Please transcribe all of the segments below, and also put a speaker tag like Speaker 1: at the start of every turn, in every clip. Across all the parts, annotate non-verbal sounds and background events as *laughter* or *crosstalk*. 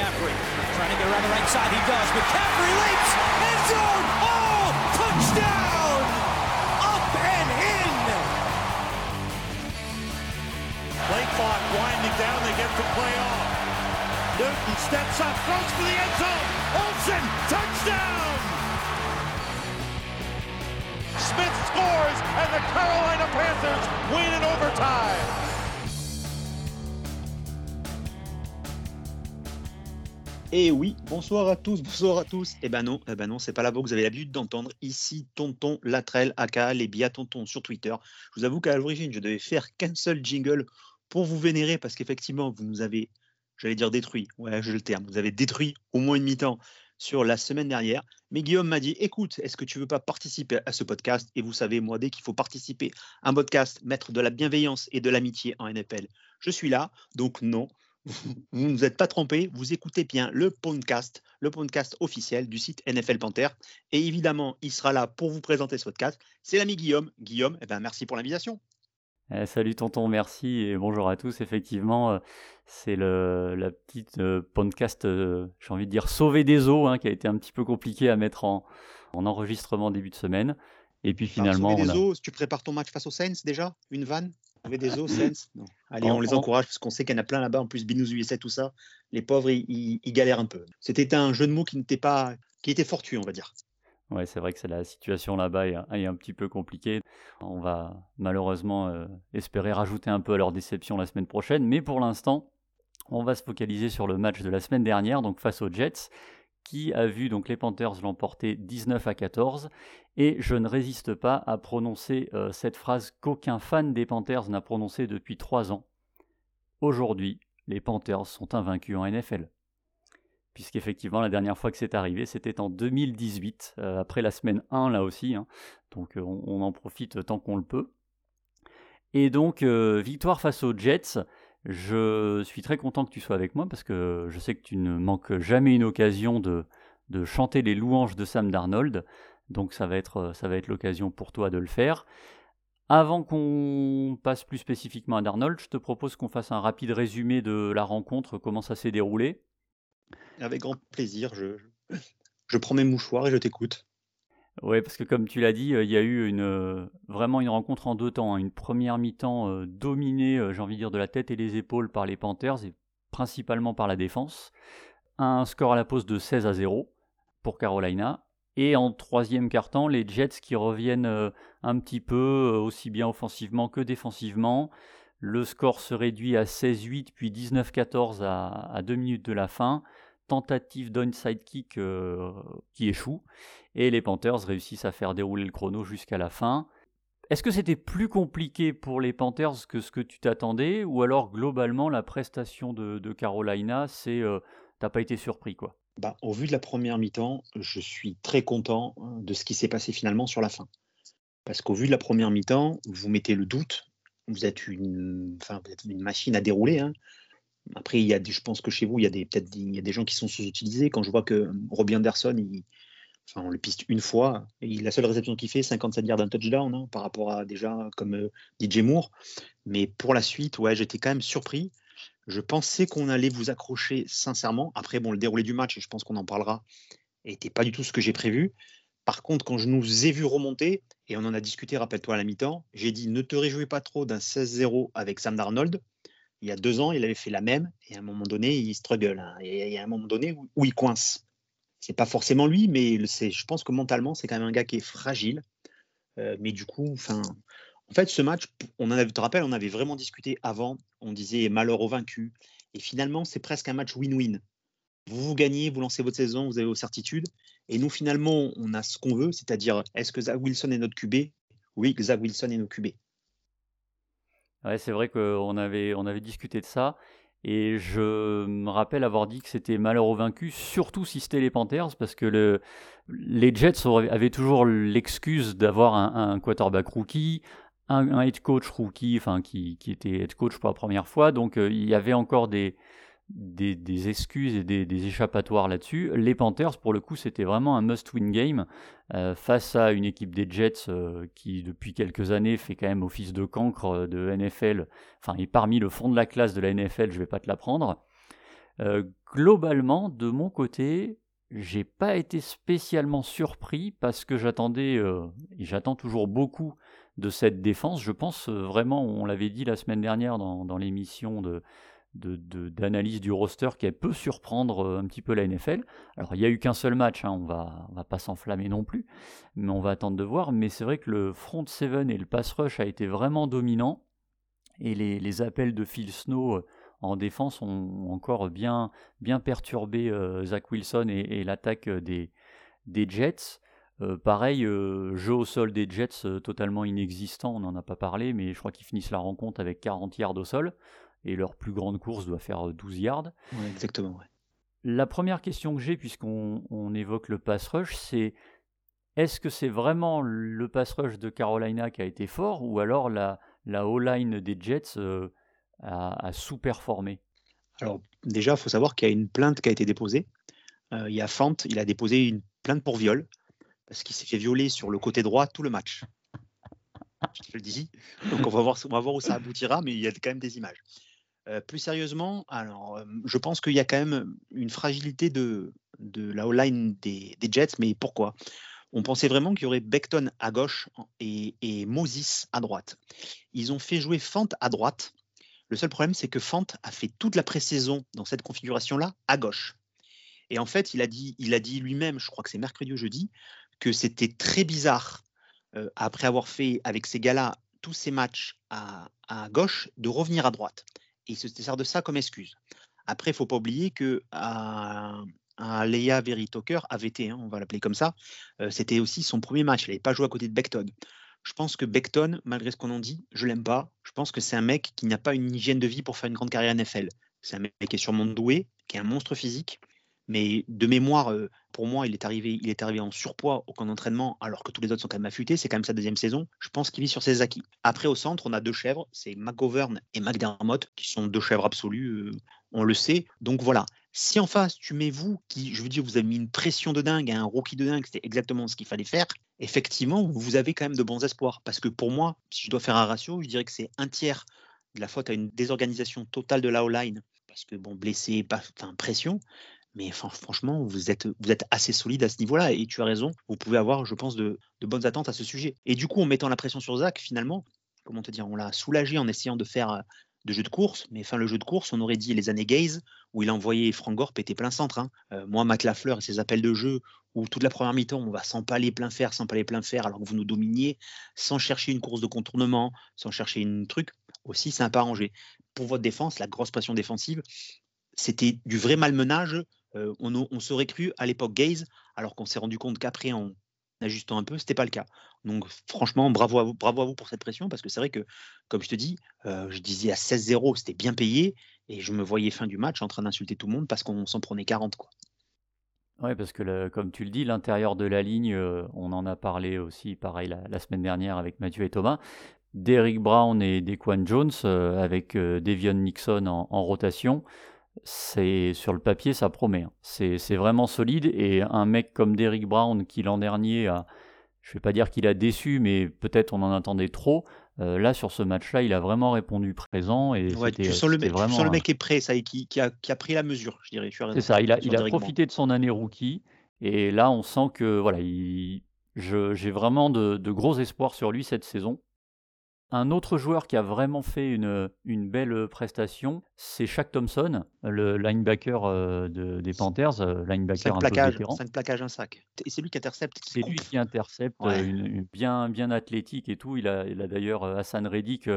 Speaker 1: McCaffrey trying to get around the right side. He does. McCaffrey leaps. End zone. Oh, touchdown. Up and in.
Speaker 2: Play clock winding down. They get the play off. Newton steps up, throws for the end zone. Olsen, touchdown. Smith scores, and the Carolina Panthers win in overtime.
Speaker 3: Et eh oui, bonsoir à tous, bonsoir à tous. Eh ben non, eh ben non, c'est pas la voix que vous avez l'habitude d'entendre. Ici, Tonton Latrell, aka les Bia Tonton sur Twitter. Je vous avoue qu'à l'origine, je devais faire qu'un seul jingle pour vous vénérer parce qu'effectivement, vous nous avez, j'allais dire détruit, ouais, je le terme, vous avez détruit au moins une mi-temps sur la semaine dernière. Mais Guillaume m'a dit écoute, est-ce que tu veux pas participer à ce podcast? Et vous savez, moi, dès qu'il faut participer à un podcast, mettre de la bienveillance et de l'amitié en NFL, je suis là. Donc non, vous ne vous êtes pas trompé, vous écoutez bien le podcast, le podcast officiel du site NFL Panther. Et évidemment, il sera là pour vous présenter ce podcast. C'est l'ami Guillaume. Guillaume, eh ben, merci pour l'invitation.
Speaker 4: Eh, salut tonton, merci et bonjour à tous. Effectivement, euh, c'est le la petite euh, podcast, euh, j'ai envie de dire sauver des eaux, hein, qui a été un petit peu compliqué à mettre en, en enregistrement début de semaine. Et puis finalement,
Speaker 3: sauver des eaux, tu prépares ton match face aux Saints déjà, une vanne? Avait des os, Sens Allez, on les encourage parce qu'on sait qu'il y en a plein là-bas. En plus, Binous USA, tout ça, les pauvres, ils, galèrent un peu. C'était un jeu de mots qui n'était pas, qui était fortuit, on va dire.
Speaker 4: Ouais, c'est vrai que la situation là-bas est, un petit peu compliquée. On va malheureusement euh, espérer rajouter un peu à leur déception la semaine prochaine, mais pour l'instant, on va se focaliser sur le match de la semaine dernière, donc face aux Jets, qui a vu donc les Panthers l'emporter 19 à 14 et je ne résiste pas à prononcer euh, cette phrase qu'aucun fan des Panthers n'a prononcée depuis trois ans. Aujourd'hui, les Panthers sont invaincus en NFL. Puisqu'effectivement, la dernière fois que c'est arrivé, c'était en 2018, euh, après la semaine 1 là aussi, hein. donc euh, on, en profite tant qu'on le peut. Et donc, victoire face aux Jets, je suis très content que tu sois avec moi parce que je sais que tu ne manques jamais une occasion de, chanter les louanges de Sam Darnold. Donc ça va être, euh, ça va être l'occasion pour toi de le faire. Avant qu'on passe plus spécifiquement à Darnold, je te propose qu'on fasse un rapide résumé de la rencontre, comment ça s'est déroulé.
Speaker 3: Avec grand plaisir, je prends mes mouchoirs et je t'écoute.
Speaker 4: Oui, parce que comme tu l'as dit, euh, il y a eu euh, vraiment une rencontre en deux temps. Hein. Une première mi-temps dominée, j'ai envie de dire, de la tête et les épaules par les Panthers et principalement par la défense. Un score à la pause de 16 à 0 pour Carolina. Et en troisième quart-temps, les Jets qui reviennent euh, un petit peu, euh, aussi bien offensivement que défensivement. Le score se réduit à 16-8 puis 19-14 à, deux minutes de la fin. Tentative d'onside kick euh, qui échoue. Et les Panthers réussissent à faire dérouler le chrono jusqu'à la fin. Est-ce que c'était plus compliqué pour les Panthers que ce que tu t'attendais Ou alors globalement la prestation de, Carolina, c'est... t'as pas été surpris quoi?
Speaker 3: Bah, au vu de la première mi-temps, je suis très content hein, de ce qui s'est passé finalement sur la fin. Parce qu'au vu de la première mi-temps, vous mettez le doute, vous êtes une machine à dérouler. Hein. Après, il y a je pense que chez vous, il y a des, peut-être des gens qui sont sous-utilisés. Quand je vois que Robbie Anderson, il, enfin, on le piste une fois, et la seule réception qu'il fait, 57 yards d'un touchdown, hein, par rapport à déjà comme euh, DJ Moore. Mais pour la suite, ouais, j'étais quand même surpris. Je pensais qu'on allait vous accrocher sincèrement. Après, bon, le déroulé du match, et je pense qu'on en parlera, n'était pas du tout ce que j'ai prévu. Par contre, quand je nous ai vu remonter, et on en a discuté, rappelle-toi à la mi-temps, j'ai dit ne te réjouis pas trop d'un 16-0 avec Sam Darnold. Il y a deux ans, il avait fait la même, et à un moment donné, il struggle. Hein. et il y a un moment donné où, il coince. C'est pas forcément lui, mais je pense que mentalement, c'est quand même un gars qui est fragile. Euh, mais du coup, en fait, ce match, on en avait, te rappelles, on avait vraiment discuté avant. On disait malheur au vaincu. Et finalement, c'est presque un match win-win. Vous, vous gagnez, vous lancez votre saison, vous avez vos certitudes. Et nous, finalement, on a ce qu'on veut, c'est-à-dire, est-ce que Zach Wilson est notre QB Oui, Zach Wilson est notre QB.
Speaker 4: Ouais, c'est vrai qu'on avait, on avait discuté de ça. Et je me rappelle avoir dit que c'était malheur au vaincu, surtout si c'était les Panthers, parce que le, les Jets avaient toujours l'excuse d'avoir un, un, quarterback rookie, un, head coach rookie, enfin qui, qui, était head coach pour la première fois, donc euh, il y avait encore des, des, excuses et des, échappatoires là-dessus. Les Panthers, pour le coup, c'était vraiment un must-win game euh, face à une équipe des Jets euh, qui, depuis quelques années, fait quand même office de cancre de NFL, enfin, est parmi le fond de la classe de la NFL, je vais pas te l'apprendre. globalement, de mon côté, j'ai pas été spécialement surpris parce que j'attendais, et j'attends toujours beaucoup de cette défense. Je pense vraiment, on l'avait dit la semaine dernière dans, dans l'émission de, d'analyse du roster qui peut surprendre euh, un petit peu la NFL. Alors il n'y a eu qu'un seul match, hein, on va, va pas s'enflammer non plus, mais on va attendre de voir. Mais c'est vrai que le front seven et le pass rush a été vraiment dominant, et les, appels de Phil Snow euh, en défense ont encore bien, bien perturbé euh, Zach Wilson et, l'attaque des, des Jets. pareil, jeu au sol des Jets totalement inexistant, on n'en a pas parlé, mais je crois qu'ils finissent la rencontre avec 40 yards au sol et leur plus grande course doit faire 12 euh, yards.
Speaker 3: exactement.
Speaker 4: La première question que j'ai, puisqu'on évoque le pass rush, c'est est-ce que c'est vraiment le pass rush de Carolina qui a été fort ou alors la, la O-line des Jets euh, a, sous-performé?
Speaker 3: Alors déjà, il faut savoir qu'il y a une plainte qui a été déposée. Euh, il y a Fant, il a déposé une plainte pour viol parce qu'il s'est fait violer sur le côté droit tout le match. Je te le dis. Donc on va voir, on va voir où ça aboutira, mais il y a quand même des images. Euh, plus sérieusement, alors, euh, je pense qu'il y a quand même une fragilité de, la O-line des, Jets, mais pourquoi? On pensait vraiment qu'il y aurait Beckton à gauche et, et, Moses à droite. Ils ont fait jouer Fant à droite. Le seul problème, c'est que Fant a fait toute la pré-saison dans cette configuration-là à gauche. Et en fait, il a dit, lui-même, je crois que c'est mercredi ou jeudi, que c'était très bizarre, euh, après avoir fait avec ces gars-là tous ces matchs à gauche, de revenir à droite il se sert de ça comme excuse. Après, il faut pas oublier que à Leia Veritoker, AVT, hein, on va l'appeler comme ça, euh, c'était aussi son premier match. Il n'avait pas joué à côté de Beckton. Je pense que Beckton, malgré ce qu'on en dit, je l'aime pas. Je pense que c'est un mec qui n'a pas une hygiène de vie pour faire une grande carrière NFL. C'est un mec qui est sûrement doué, qui est un monstre physique, mais de mémoire, euh, pour moi, il est arrivé, il est arrivé en surpoids au camp d'entraînement, alors que tous les autres sont quand même affûtés. C'est quand même sa deuxième saison. Je pense qu'il vit sur ses acquis. Après, au centre, on a deux chèvres, c'est McGovern et McDermott, qui sont deux chèvres absolues. Euh, on le sait. Donc voilà. Si en face, tu mets vous, qui, je veux dire, vous avez mis une pression de dingue, un rookie de dingue, c'était exactement ce qu'il fallait faire. Effectivement, vous avez quand même de bons espoirs. Parce que pour moi, si je dois faire un ratio, je dirais que c'est un tiers de la faute à une désorganisation totale de la O-line parce que bon, blessé, pas, enfin, pression, mais franchement, vous êtes, assez solide à ce niveau-là. Et tu as raison, vous pouvez avoir, je pense, de, bonnes attentes à ce sujet. Et du coup, en mettant la pression sur Zach, finalement, comment te dire, on l'a soulagé en essayant de faire euh, de jeu de course. Mais enfin, le jeu de course, on aurait dit les années Gaze, où il a envoyé Frank Gore péter plein centre. Hein. Euh, moi, Matt Lafleur et ses appels de jeu, où toute la première mi-temps, on va s'empaler plein fer, s'empaler plein fer, alors que vous nous dominiez, sans chercher une course de contournement, sans chercher une truc, aussi, c'est un pas arrangé. Pour votre défense, la grosse pression défensive, c'était du vrai malmenage euh, on, serait cru à l'époque Gaze, alors qu'on s'est rendu compte qu'après, en ajustant un peu, ce n'était pas le cas. Donc franchement, bravo à vous, bravo à vous pour cette pression, parce que c'est vrai que, comme je te dis, je disais à 16-0, c'était bien payé, et je me voyais fin du match en train d'insulter tout le monde parce qu'on s'en prenait 40. Quoi.
Speaker 4: Oui, parce que comme tu le dis, l'intérieur de la ligne, on en a parlé aussi, pareil, la, semaine dernière avec Mathieu et Thomas. Derrick Brown et Dequan Jones avec Devion Nixon en rotation c'est sur le papier, ça promet. Hein. C'est vraiment solide. Et un mec comme Derrick Brown, qui l'an dernier a, je vais pas dire qu'il a déçu, mais peut-être on en attendait trop. Euh, là, sur ce match-là, il a vraiment répondu présent. Et
Speaker 3: tu, sens le, mec, vraiment, le mec est prêt, ça, qui, qui, a, qui, a, pris la mesure, je dirais.
Speaker 4: C'est ça, il a, il a profité de son année rookie. Et là, on sent que voilà, j'ai vraiment de, de gros espoirs sur lui cette saison. Un autre joueur qui a vraiment fait une, une belle prestation, c'est Shaq Thompson, le linebacker euh, de, des Panthers, euh, linebacker un peu vétéran.
Speaker 3: Plaquages, un sac. Et c'est lui qui intercepte.
Speaker 4: C'est lui qui intercepte, euh, une, bien, bien athlétique et tout. Il a, il a d'ailleurs Hassan Reddick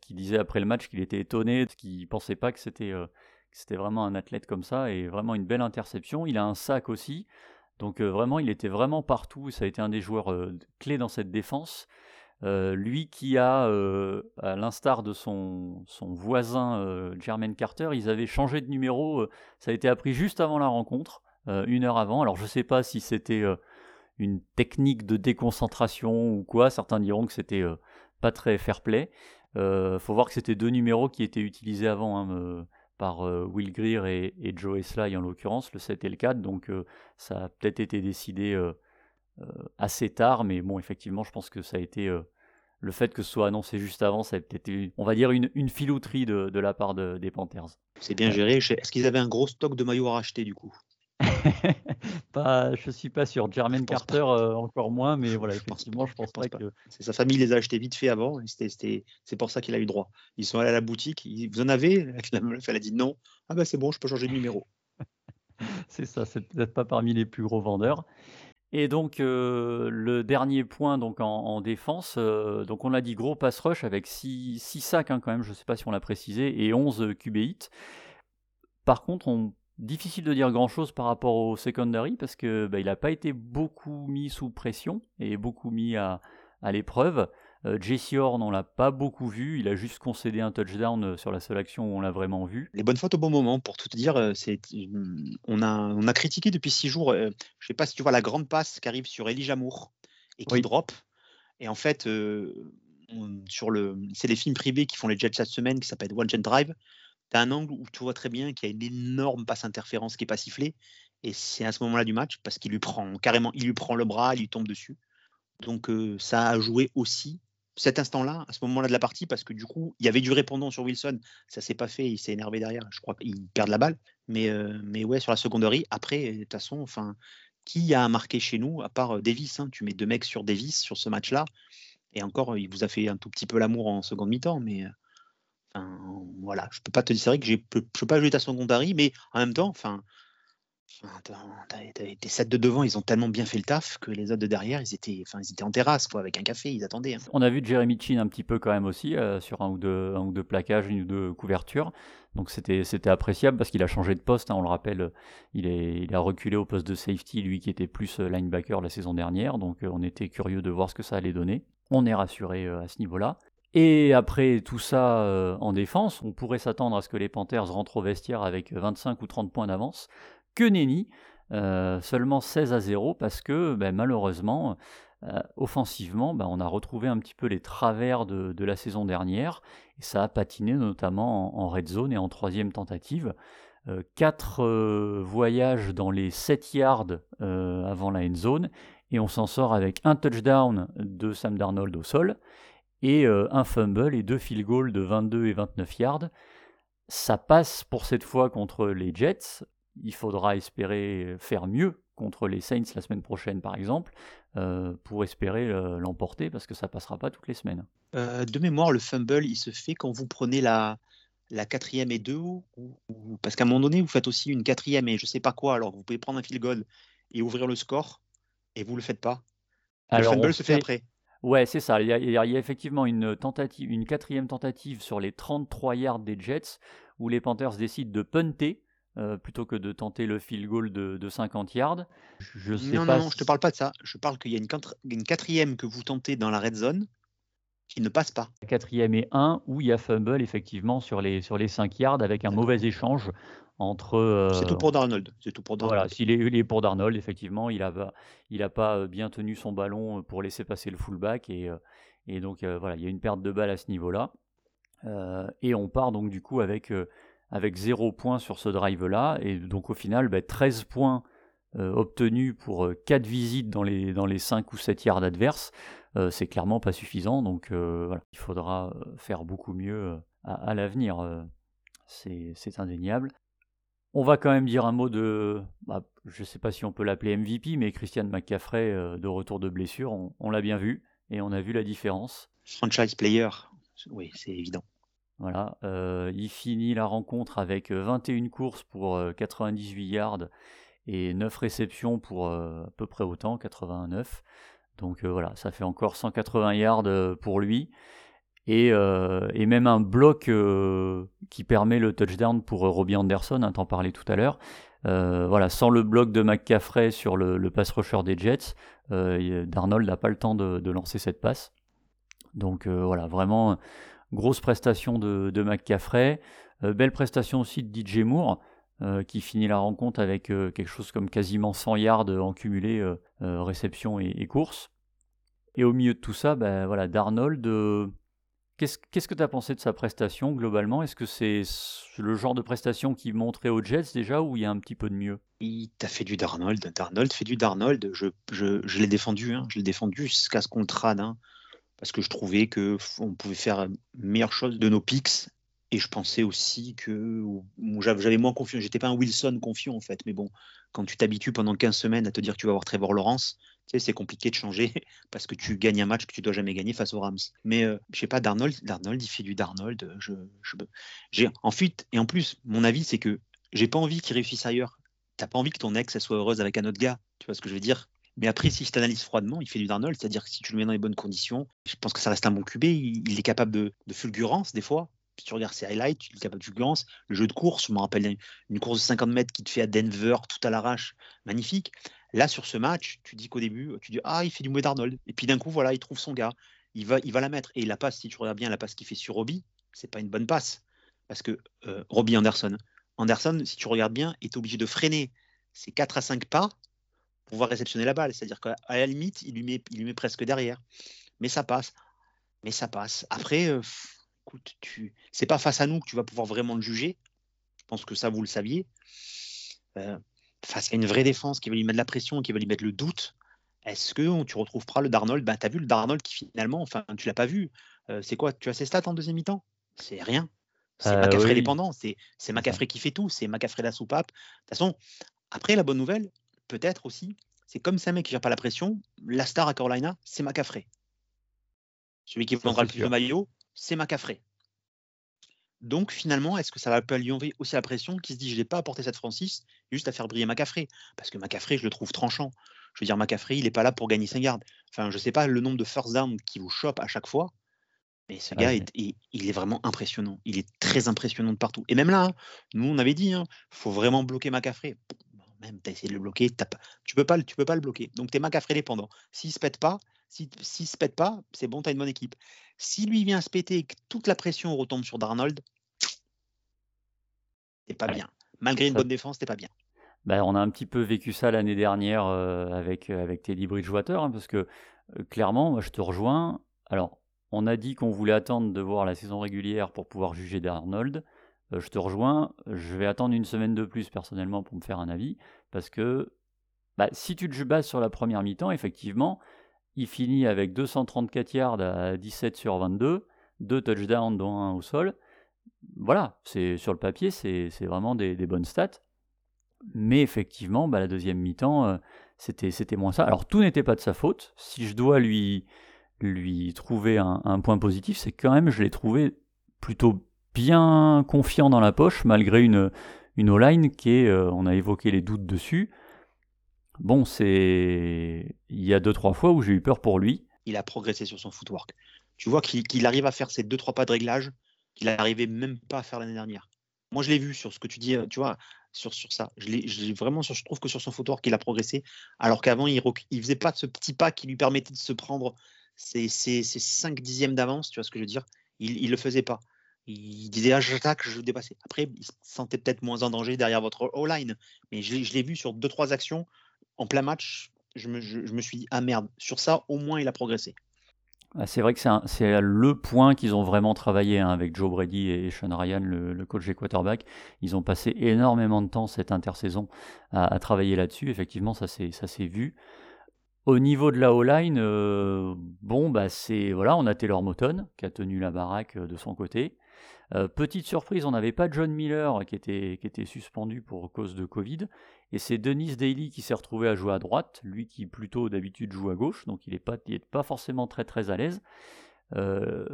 Speaker 4: qui disait après le match qu'il était étonné, qu'il ne pensait pas que c'était c'était vraiment un athlète comme ça et vraiment une belle interception. Il a un sac aussi. Donc vraiment, il était vraiment partout. Ça a été un des joueurs clés dans cette défense. Euh, lui qui a, euh, à l'instar de son, voisin euh, Jermaine Carter, ils avaient changé de numéro, ça a été appris juste avant la rencontre, une heure avant. Alors je ne sais pas si c'était une technique de déconcentration ou quoi, certains diront que c'était pas très fair play. Il faut voir que c'était deux numéros qui étaient utilisés avant hein, par Will Greer et, Joe Sly en l'occurrence, le 7 et le 4, donc ça a peut-être été décidé assez tard, mais bon, effectivement, je pense que ça a été euh, le fait que ce soit annoncé juste avant, ça a peut-être été, on va dire, une, une filouterie de, de la part des Panthers.
Speaker 3: C'est bien géré. Est-ce qu'ils avaient un gros stock de maillots à racheter du coup? *laughs*
Speaker 4: Pas, je suis pas sûr. Jermaine Carter euh, encore moins, mais voilà, effectivement, je pense, pas, que.
Speaker 3: Sa famille les a achetés vite fait avant, c'est pour ça qu'il a eu droit. Ils sont allés à la boutique, vous en avez? *laughs* La meuf, elle a dit non. Ah ben c'est bon, je peux changer de numéro. *laughs*
Speaker 4: c'est ça, c'est peut-être pas parmi les plus gros vendeurs. Et donc euh, le dernier point donc en, défense, euh, on l'a dit gros pass rush avec 6 sacs hein, quand même, je ne sais pas si on l'a précisé, et 11 QB hits. Par contre, on, difficile de dire grand-chose par rapport au secondary parce que bah, il n'a pas été beaucoup mis sous pression et beaucoup mis à l'épreuve. Euh, Jesse Horn, on l'a pas beaucoup vu. Il a juste concédé un touchdown euh, sur la seule action où on l'a vraiment vu.
Speaker 3: Les bonnes fautes au bon moment, pour tout te dire, euh, c'est on a, on a critiqué depuis six jours. je sais pas si tu vois la grande passe qui arrive sur Elijah Moore et qui drop. Et en fait, sur le, c'est les films privés qui font les Jets cette semaine qui s'appelle One Jet Drive. Tu as un angle où tu vois très bien qu'il y a une énorme passe interférence qui n'est pas sifflée. Et c'est à ce moment-là du match parce qu'il lui prend carrément, il lui prend le bras, il lui tombe dessus. Donc ça a joué aussi cet instant-là, à ce moment-là de la partie, parce que du coup, il y avait du répondant sur Wilson, ça s'est pas fait, il s'est énervé derrière, je crois qu'il perd la balle. Mais, euh, mais ouais, sur la seconderie, après, de toute façon, enfin, qui a marqué chez nous, à part euh, Davis hein, Tu mets deux mecs sur Davis sur ce match-là, et encore, il vous a fait un tout petit peu l'amour en seconde mi-temps, mais euh, enfin, voilà, je peux pas te dire, c'est vrai que je peux, peux pas jouer ta secondarie, mais en même temps, enfin, les sets de devant, ils ont tellement bien fait le taf que les autres de derrière, ils étaient, en terrasse, avec un café, ils attendaient. Hein.
Speaker 4: On a vu Jeremy Chin un petit peu quand même aussi euh, sur un ou deux, un plaquages, une ou deux couvertures. Donc c'était, appréciable parce qu'il a changé de poste. Hein, on le rappelle, il, est, a reculé au poste de safety, lui qui était plus euh, linebacker la saison dernière. Donc euh, on était curieux de voir ce que ça allait donner. On est rassuré à ce niveau-là. Et après tout ça en défense, on pourrait s'attendre à ce que les Panthers rentrent au vestiaire avec 25 ou 30 points d'avance que nenni, euh, seulement 16 à 0 parce que ben, malheureusement, euh, offensivement, ben, on a retrouvé un petit peu les travers de, la saison dernière et ça a patiné notamment en, red zone et en troisième tentative. Euh, quatre voyages dans les 7 yards avant la end zone et on s'en sort avec un touchdown de Sam Darnold au sol et un fumble et deux field goals de 22 et 29 yards. Ça passe pour cette fois contre les Jets il faudra espérer faire mieux contre les Saints la semaine prochaine, par exemple, euh, pour espérer euh, l'emporter, parce que ça passera pas toutes les semaines.
Speaker 3: Euh, de mémoire, le fumble, il se fait quand vous prenez la, la quatrième et deux, ou, parce qu'à un moment donné, vous faites aussi une quatrième et je sais pas quoi, alors vous pouvez prendre un field goal et ouvrir le score, et vous le faites pas. Le fumble se fait, après.
Speaker 4: Ouais, c'est ça. Il y, a, il y, a, effectivement une tentative, une quatrième tentative sur les 33 yards des Jets, où les Panthers décident de punter euh, plutôt que de tenter le field goal de, 50 yards.
Speaker 3: Je sais non, pas non, je te parle pas de ça. Je parle qu'il y a une, quatrième que vous tentez dans la red zone qui ne passe pas.
Speaker 4: quatrième et un où il y a fumble effectivement sur les, sur les 5 yards avec un mauvais échange entre.
Speaker 3: Euh, c'est tout pour Darnold. C'est tout pour
Speaker 4: Darnold. Voilà, s'il est, pour Darnold, effectivement, il n'a il a pas euh, bien tenu son ballon pour laisser passer le fullback et, et donc voilà, il y a une perte de balle à ce niveau-là. et on part donc du coup avec avec 0 points sur ce drive-là. Et donc au final, 13 bah, points euh, obtenus pour 4 euh, visites dans les, dans les 5 ou 7 yards adverses. Euh, c'est clairement pas suffisant. Donc il faudra faire beaucoup mieux à, l'avenir. c'est indéniable. On va quand même dire un mot de, bah, je ne sais pas si on peut l'appeler MVP, mais Christian McCaffrey de retour de blessure, on l'a bien vu et on a vu la différence.
Speaker 3: Franchise player, oui, c'est évident.
Speaker 4: Voilà, euh, il finit la rencontre avec 21 euh, courses pour 98 euh, yards et 9 réceptions pour à peu près autant, 89. Donc voilà, ça fait encore 180 yards pour lui. Et, même un bloc qui permet le touchdown pour Robbie Anderson, hein, t'en parlais tout à l'heure. voilà, sans le bloc de McCaffrey sur le, pass rusher des Jets, Darnold n'a pas le temps de lancer cette passe. Donc voilà, vraiment Grosse prestation de, de McCaffrey. Euh, belle prestation aussi de DJ Moore. Euh, qui finit la rencontre avec euh, quelque chose comme quasiment 100 yards en cumulé réception et, course. Et au milieu de tout ça, ben, voilà, Darnold, qu'est-ce que tu as pensé de sa prestation globalement? Est-ce que c'est le genre de prestation qui montrait aux Jets déjà ou il y a un petit peu de mieux?
Speaker 3: Il t'a fait du Darnold. Darnold fait du Darnold. Je l'ai défendu. Hein. Je l'ai défendu jusqu'à ce qu'on le trade. Hein. Parce que je trouvais que on pouvait faire meilleure chose de nos picks. Et je pensais aussi que j'avais moins confiance. J'étais pas un Wilson confiant en fait, mais bon, quand tu t'habitues pendant 15 semaines à te dire que tu vas avoir Trevor Lawrence, tu sais, c'est compliqué de changer *laughs* parce que tu gagnes un match que tu dois jamais gagner face aux Rams. Mais euh, je sais pas, Darnold, Darnold, il fait du Darnold. Je, j'ai en fuite. Et en plus, mon avis, c'est que j'ai pas envie qu'il réussisse ailleurs. T'as pas envie que ton ex soit heureuse avec un autre gars. Tu vois ce que je veux dire? Mais après, si je t'analyse froidement, il fait du Darnold, c'est-à-dire que si tu le mets dans les bonnes conditions, je pense que ça reste un bon QB. Il, est capable de, fulgurance des fois. Si tu regardes ses highlights, il est capable de fulgurance. Le jeu de course, je me rappelle une course de 50 mètres qui te fait à Denver, tout à l'arrache, magnifique. Là, sur ce match, tu dis qu'au début, tu dis Ah, il fait du mauvais Darnold. Et puis d'un coup, voilà, il trouve son gars. Il va, il va la mettre. Et la passe, si tu regardes bien la passe qu'il fait sur Robbie, c'est pas une bonne passe. Parce que euh, Robbie Anderson, Anderson, si tu regardes bien, est obligé de freiner ses 4 à 5 pas pouvoir réceptionner la balle. C'est-à-dire qu'à la limite, il lui, met, il lui met presque derrière. Mais ça passe. Mais ça passe. Après, euh, écoute, tu... c'est pas face à nous que tu vas pouvoir vraiment le juger. Je pense que ça, vous le saviez. Euh, face à une vraie défense qui va lui mettre la pression, qui va lui mettre le doute, est-ce que tu retrouveras le Darnold? Ben, Tu as vu le Darnold qui finalement, enfin, tu l'as pas vu. Euh, c'est quoi? Tu as ses stats en deuxième mi-temps? C'est rien. C'est euh, dépendant. C'est Macafré qui fait tout. C'est Macafré la soupape. De toute façon, après, la bonne nouvelle, peut-être aussi, c'est comme c'est un mec qui gère pas la pression, la star à Carolina, c'est McCaffrey. Celui qui prendra le plus de maillot, c'est McCaffrey. Donc finalement, est-ce que ça va pas lui enlever aussi la pression qui se dit je n'ai pas apporté cette Francis juste à faire briller McCaffrey Parce que McCaffrey, je le trouve tranchant. Je veux dire, McCaffrey, il n'est pas là pour gagner 5 gardes. Enfin, je ne sais pas le nombre de first down qui vous chope à chaque fois, mais ce gars, il, est vraiment impressionnant. Il est très impressionnant de partout. Et même là, hein, nous, on avait dit, il hein, faut vraiment bloquer McCaffrey même tu as essayé de le bloquer, tu peux pas, tu peux pas le bloquer. Donc tu es Macafré dépendant. S'il se pète pas, s'il si, se pète pas, c'est bon, tu as une bonne équipe. Si lui vient se péter et que toute la pression retombe sur Darnold, t'es pas bien. Malgré une bonne défense, t'es pas bien.
Speaker 4: Bah, on a un petit peu vécu ça l'année dernière euh, avec, euh, avec Teddy Bridgewater, hein, parce que euh, clairement, moi, je te rejoins. Alors, on a dit qu'on voulait attendre de voir la saison régulière pour pouvoir juger Darnold. Euh, je te rejoins, je vais attendre une semaine de plus personnellement pour me faire un avis, parce que bah, si tu te bases sur la première mi-temps, effectivement, il finit avec 234 yards à 17 sur 22, deux touchdowns dont un au sol. Voilà, c'est sur le papier, c'est vraiment des, bonnes stats. Mais effectivement, bah, la deuxième mi-temps, euh, c'était moins ça. Alors tout n'était pas de sa faute. Si je dois lui, trouver un, un point positif, c'est quand même je l'ai trouvé plutôt bien confiant dans la poche, malgré une, une O-line qui est, euh, on a évoqué les doutes dessus. Bon, c'est. Il y a deux, trois fois où j'ai eu peur pour lui.
Speaker 3: Il a progressé sur son footwork. Tu vois qu'il arrive à faire ces deux, trois pas de réglage qu'il n'arrivait même pas à faire l'année dernière. Moi, je l'ai vu sur ce que tu dis, tu vois, sur, sur ça. Je l'ai vraiment, sur, je trouve que sur son footwork, il a progressé. Alors qu'avant, il ne faisait pas ce petit pas qui lui permettait de se prendre ces, ces, 5 dixièmes d'avance, tu vois ce que je veux dire? Il ne le faisait pas il disait ah, j'attaque, je veux dépasser. Après, il se sentait peut-être moins en danger derrière votre O-line. Mais je, l'ai vu sur deux, trois actions en plein match. Je me, je, suis dit ah merde, sur ça, au moins, il a progressé.
Speaker 4: Ah, c'est vrai que c'est le point qu'ils ont vraiment travaillé hein, avec Joe Brady et Sean Ryan, le, coach des quarterbacks. Ils ont passé énormément de temps cette intersaison à, travailler là-dessus. Effectivement, ça s'est vu. Au niveau de la O-line, euh, bon, bah voilà, on a Taylor Moton qui a tenu la baraque euh, de son côté. Euh, petite surprise, on n'avait pas John Miller qui était, suspendu pour cause de Covid. Et c'est Denis Daly qui s'est retrouvé à jouer à droite, lui qui plutôt d'habitude joue à gauche, donc il n'est pas, pas forcément très très à l'aise. Euh,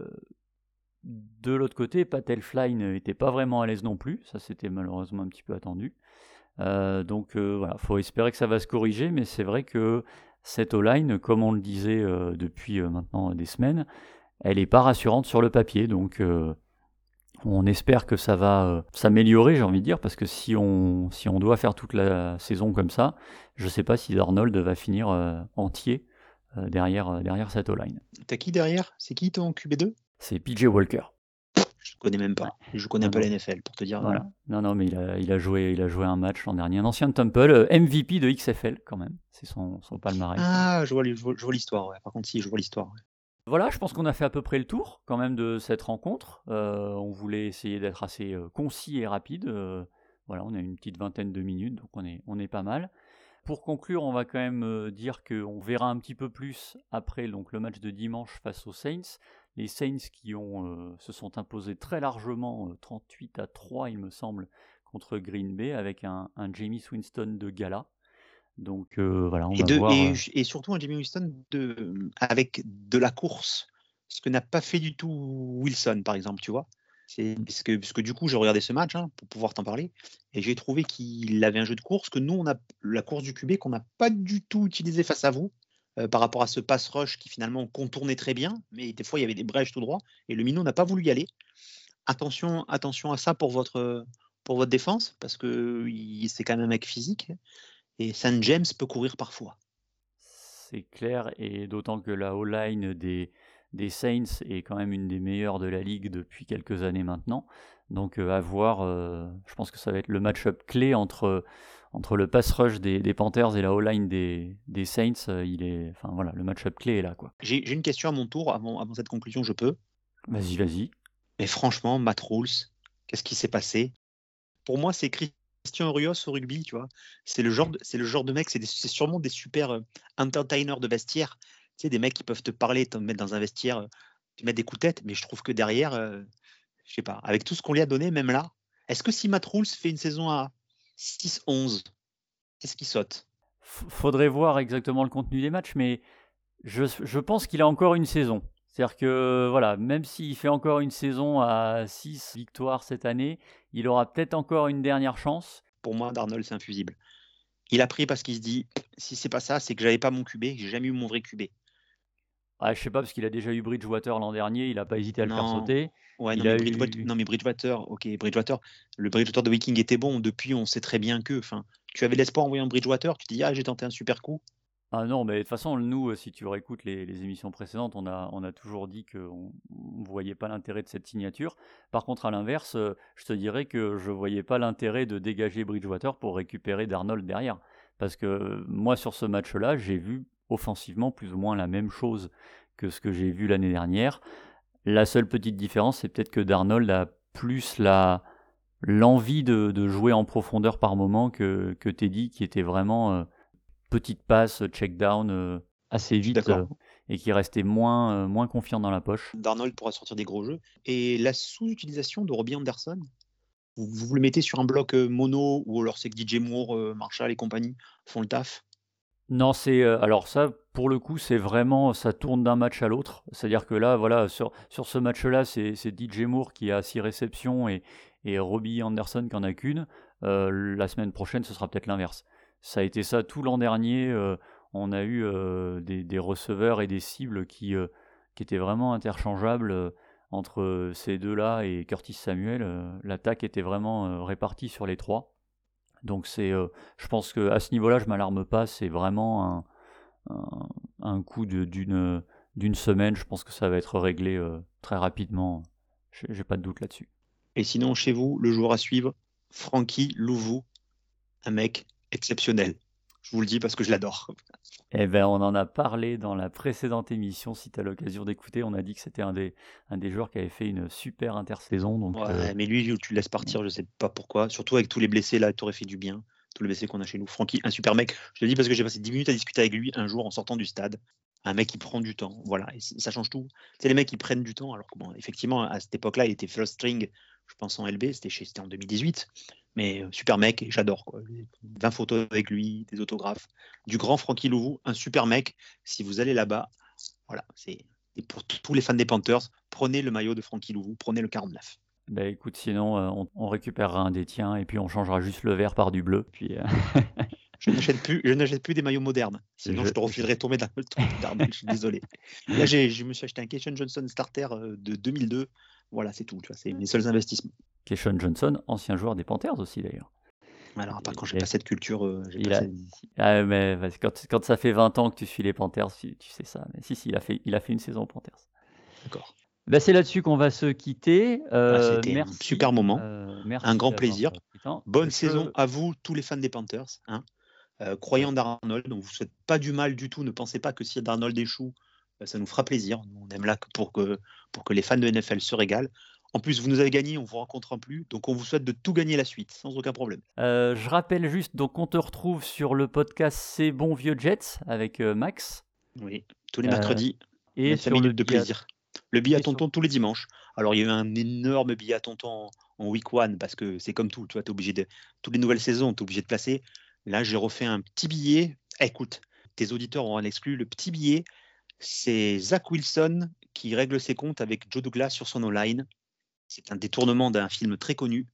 Speaker 4: de l'autre côté, Patel Fly n'était pas vraiment à l'aise non plus, ça c'était malheureusement un petit peu attendu. Euh, donc voilà, faut espérer que ça va se corriger, mais c'est vrai que cette O-line, comme on le disait depuis maintenant des semaines, elle n'est pas rassurante sur le papier, donc on espère que ça va euh, s'améliorer, j'ai envie de dire, parce que si on, si on doit faire toute la saison comme ça, je ne sais pas si Arnold va finir euh, entier euh, derrière, derrière cette O-line.
Speaker 3: T'as qui derrière? C'est qui ton QB2
Speaker 4: C'est PJ Walker.
Speaker 3: Je ne connais même pas. Je connais un peu l'NFL pour te dire. Voilà.
Speaker 4: Non, non, mais il a, il a, joué, il a joué un match l'an dernier. Un ancien de Temple, MVP de XFL quand même. C'est son, son palmarès.
Speaker 3: Ah, je vois, l'histoire. Par contre, si, je vois l'histoire.
Speaker 4: Voilà, je pense qu'on a fait à peu près le tour quand même de cette rencontre. Euh, on voulait essayer d'être assez euh, concis et rapide. Euh, voilà, on a une petite vingtaine de minutes, donc on est, pas mal. Pour conclure, on va quand même dire qu'on verra un petit peu plus après donc, le match de dimanche face aux Saints. Les Saints qui se sont imposés très largement, 38 à 3 il me semble, contre Green Bay avec un, un Jamie Winston de gala. Donc voilà, on
Speaker 3: et,
Speaker 4: va voir,
Speaker 3: et, surtout un Jamie Winston de, avec de la course, ce que n'a pas fait du tout Wilson, par exemple, tu vois. Parce que, parce que du coup, j'ai regardé ce match hein, pour pouvoir t'en parler, et j'ai trouvé qu'il avait un jeu de course que nous, on a la course du QB qu'on n'a pas du tout utilisé face à vous, par rapport à ce pass rush qui finalement contournait très bien, mais des fois il y avait des brèches tout droit, et le minot n'a pas voulu y aller. Attention, attention à ça pour votre, pour votre défense, parce que c'est quand même un mec physique, et Saint James peut courir parfois.
Speaker 4: C'est clair, et d'autant que la O-line des, des Saints est quand même une des meilleures de la ligue depuis quelques années maintenant. Donc à voir, je pense que ça va être le match-up clé entre, entre le pass rush des, des Panthers et la O-line des, des, Saints. il est, enfin voilà, le match-up clé est là quoi.
Speaker 3: J'ai une question à mon tour avant, avant cette conclusion, je peux?
Speaker 4: Vas-y, vas-y.
Speaker 3: Mais franchement, Matt Rules, qu'est-ce qui s'est passé? Pour moi, c'est Christian Rios au rugby, tu vois. C'est le genre, c'est le genre de mec, c'est sûrement des super entertainers de vestiaire. Tu sais, des mecs qui peuvent te parler, te mettre dans un vestiaire, te mettre des coups de tête. Mais je trouve que derrière, je sais pas, avec tout ce qu'on lui a donné, même là, est-ce que si Matt Rules fait une saison à 6-11, qu'est-ce qui saute?
Speaker 4: Faudrait voir exactement le contenu des matchs, mais je pense qu'il a encore une saison. C'est-à-dire que voilà, même s'il fait encore une saison à 6 victoires cette année, il aura peut-être encore une dernière chance.
Speaker 3: Pour moi, Darnold, c'est infusible. Il a pris parce qu'il se dit si c'est pas ça, c'est que j'avais pas mon QB, j'ai jamais eu mon vrai QB.
Speaker 4: Ah, je sais pas, parce qu'il a déjà eu Bridgewater l'an dernier, il a pas hésité à le faire sauter.
Speaker 3: Ouais, non, mais Bridgewater, non, mais Bridgewater, ok, Bridgewater, le Bridgewater de Viking était bon. Depuis, on sait très bien que, tu avais l'espoir en voyant Bridgewater, tu te dis ah j'ai tenté un super coup.
Speaker 4: Ah non, mais de toute façon, nous, euh, si tu réécoutes les, émissions précédentes, on a, toujours dit qu'on ne voyait pas l'intérêt de cette signature. Par contre, à l'inverse, euh, je te dirais que je ne voyais pas l'intérêt de dégager Bridgewater pour récupérer Darnold derrière. Parce que euh, moi, sur ce match-là, j'ai vu offensivement plus ou moins la même chose que ce que j'ai vu l'année dernière. La seule petite différence, c'est peut-être que Darnold a plus l'envie de, jouer en profondeur par moment que, que Teddy, qui était vraiment petite passe, check down euh, assez vite euh, et qui restait moins, euh, moins confiant dans la poche.
Speaker 3: Darnold pourra sortir des gros jeux. Et la sous-utilisation de Robbie Anderson, vous, vous, le mettez sur un bloc mono ou alors c'est que DJ Moore, Marshall et compagnie font le taf?
Speaker 4: Non, c'est alors ça pour le coup c'est vraiment ça tourne d'un match à l'autre. C'est-à-dire que là voilà sur, sur ce match-là c'est DJ Moore qui a six réceptions et, et Robbie Anderson qui en a qu'une. la semaine prochaine ce sera peut-être l'inverse. Ça a été ça tout l'an dernier. Euh, on a eu euh, des, receveurs et des cibles qui, euh, étaient vraiment interchangeables entre ces deux-là et Curtis Samuel. L'attaque était vraiment répartie sur les trois. Donc c'est, je pense que à ce niveau-là, je m'alarme pas. C'est vraiment un, coup d'une semaine. Je pense que ça va être réglé très rapidement. J'ai pas de doute là-dessus.
Speaker 3: Et sinon, chez vous, le joueur à suivre, Frankie Louvou, un mec exceptionnel. Je vous le dis parce que je l'adore.
Speaker 4: Eh ben, on en a parlé dans la précédente émission. Si tu as l'occasion d'écouter, on a dit que c'était un des, un des joueurs qui avait fait une super intersaison. Donc,
Speaker 3: ouais, euh, mais lui, tu le laisses partir, je sais pas pourquoi. Surtout avec tous les blessés, là, tu aurais fait du bien. Tous les blessés qu'on a chez nous. Francky, un super mec. Je te le dis parce que j'ai passé 10 minutes à discuter avec lui un jour en sortant du stade. Un mec qui prend du temps. Voilà, et ça change tout. C'est les mecs qui prennent du temps. Alors que, bon, effectivement, à cette époque-là, il était first string, je pense, en LB. C'était en 2018. Mais euh, super mec, j'adore. 20 photos avec lui, des autographes. Du grand Frankie Louvou, un super mec. Si vous allez là-bas, voilà, c'est pour tous les fans des Panthers, prenez le maillot de Frankie Louvou, prenez le 49.
Speaker 4: Bah écoute, sinon euh, on, récupérera un des tiens et puis on changera juste le vert par du bleu. Puis euh, *laughs*
Speaker 3: je n'achète plus, je n'achète plus des maillots modernes. Sinon je, te refuserai tomber dans le Je suis désolé. *laughs* Là, je me suis acheté un Cation Johnson starter de 2002. Voilà, c'est tout. Tu vois, c'est mes seuls investissements.
Speaker 4: Keshon Johnson, ancien joueur des Panthers aussi d'ailleurs.
Speaker 3: Alors, pas quand j'ai pas cette culture. Euh,
Speaker 4: ah, mais quand, quand, ça fait 20 ans que tu suis les Panthers, tu, sais ça. Mais si, si, il a fait, il a fait une saison aux Panthers.
Speaker 3: D'accord.
Speaker 4: Bah, c'est là-dessus qu'on va se quitter.
Speaker 3: Euh, C'était un super moment. Euh, un grand plaisir. Bonne saison à vous, tous les fans des Panthers. Hein. Euh, croyant d'Arnold, donc vous ne souhaite pas du mal du tout. Ne pensez pas que si Darnold échoue, ça nous fera plaisir. On aime là pour que, pour que les fans de NFL se régalent En plus, vous nous avez gagné, on vous rencontre plus, donc on vous souhaite de tout gagner la suite, sans aucun problème.
Speaker 4: Euh, je rappelle juste, donc on te retrouve sur le podcast C'est bon vieux Jets avec euh, Max.
Speaker 3: Oui, tous les mercredis.
Speaker 4: Et sur le
Speaker 3: de plaisir. Le billet à tonton tous les dimanches. Alors, il y a eu un énorme billet à tonton en, week one parce que c'est comme tout. Tu vois, es obligé de. Toutes les nouvelles saisons, tu es obligé de placer. Là, j'ai refait un petit billet. écoute, tes auditeurs ont un exclu. Le petit billet, c'est Zach Wilson qui règle ses comptes avec Joe Douglas sur son online. C'est un détournement d'un film très connu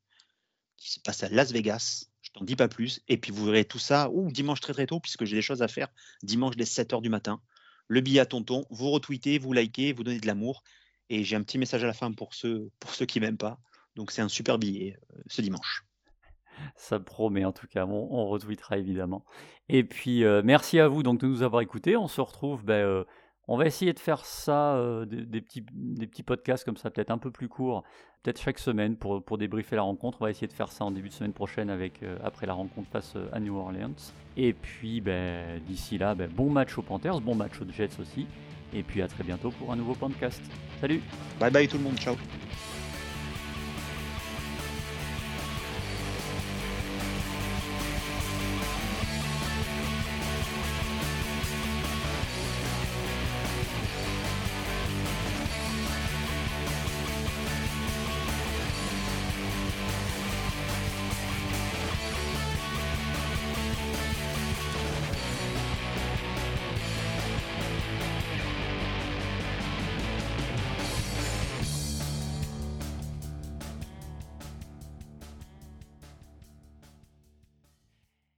Speaker 3: qui se passe à Las Vegas. Je t'en dis pas plus. Et puis vous verrez tout ça ou dimanche très très tôt, puisque j'ai des choses à faire. Dimanche dès 7h du matin. Le billet à tonton, vous retweetez, vous likez, vous donnez de l'amour. Et j'ai un petit message à la fin pour ceux, pour ceux qui m'aiment pas. Donc c'est un super billet euh, ce dimanche.
Speaker 4: Ça promet en tout cas, on, retweetera évidemment. Et puis euh, merci à vous donc de nous avoir écoutés. On se retrouve, ben, euh, on va essayer de faire ça, des, petits, des petits podcasts comme ça, peut-être un peu plus courts, peut-être chaque semaine pour, pour débriefer la rencontre. On va essayer de faire ça en début de semaine prochaine avec, après la rencontre face à New Orleans. Et puis ben, d'ici là, ben, bon match aux Panthers, bon match aux Jets aussi. Et puis à très bientôt pour un nouveau podcast. Salut
Speaker 3: Bye bye tout le monde, ciao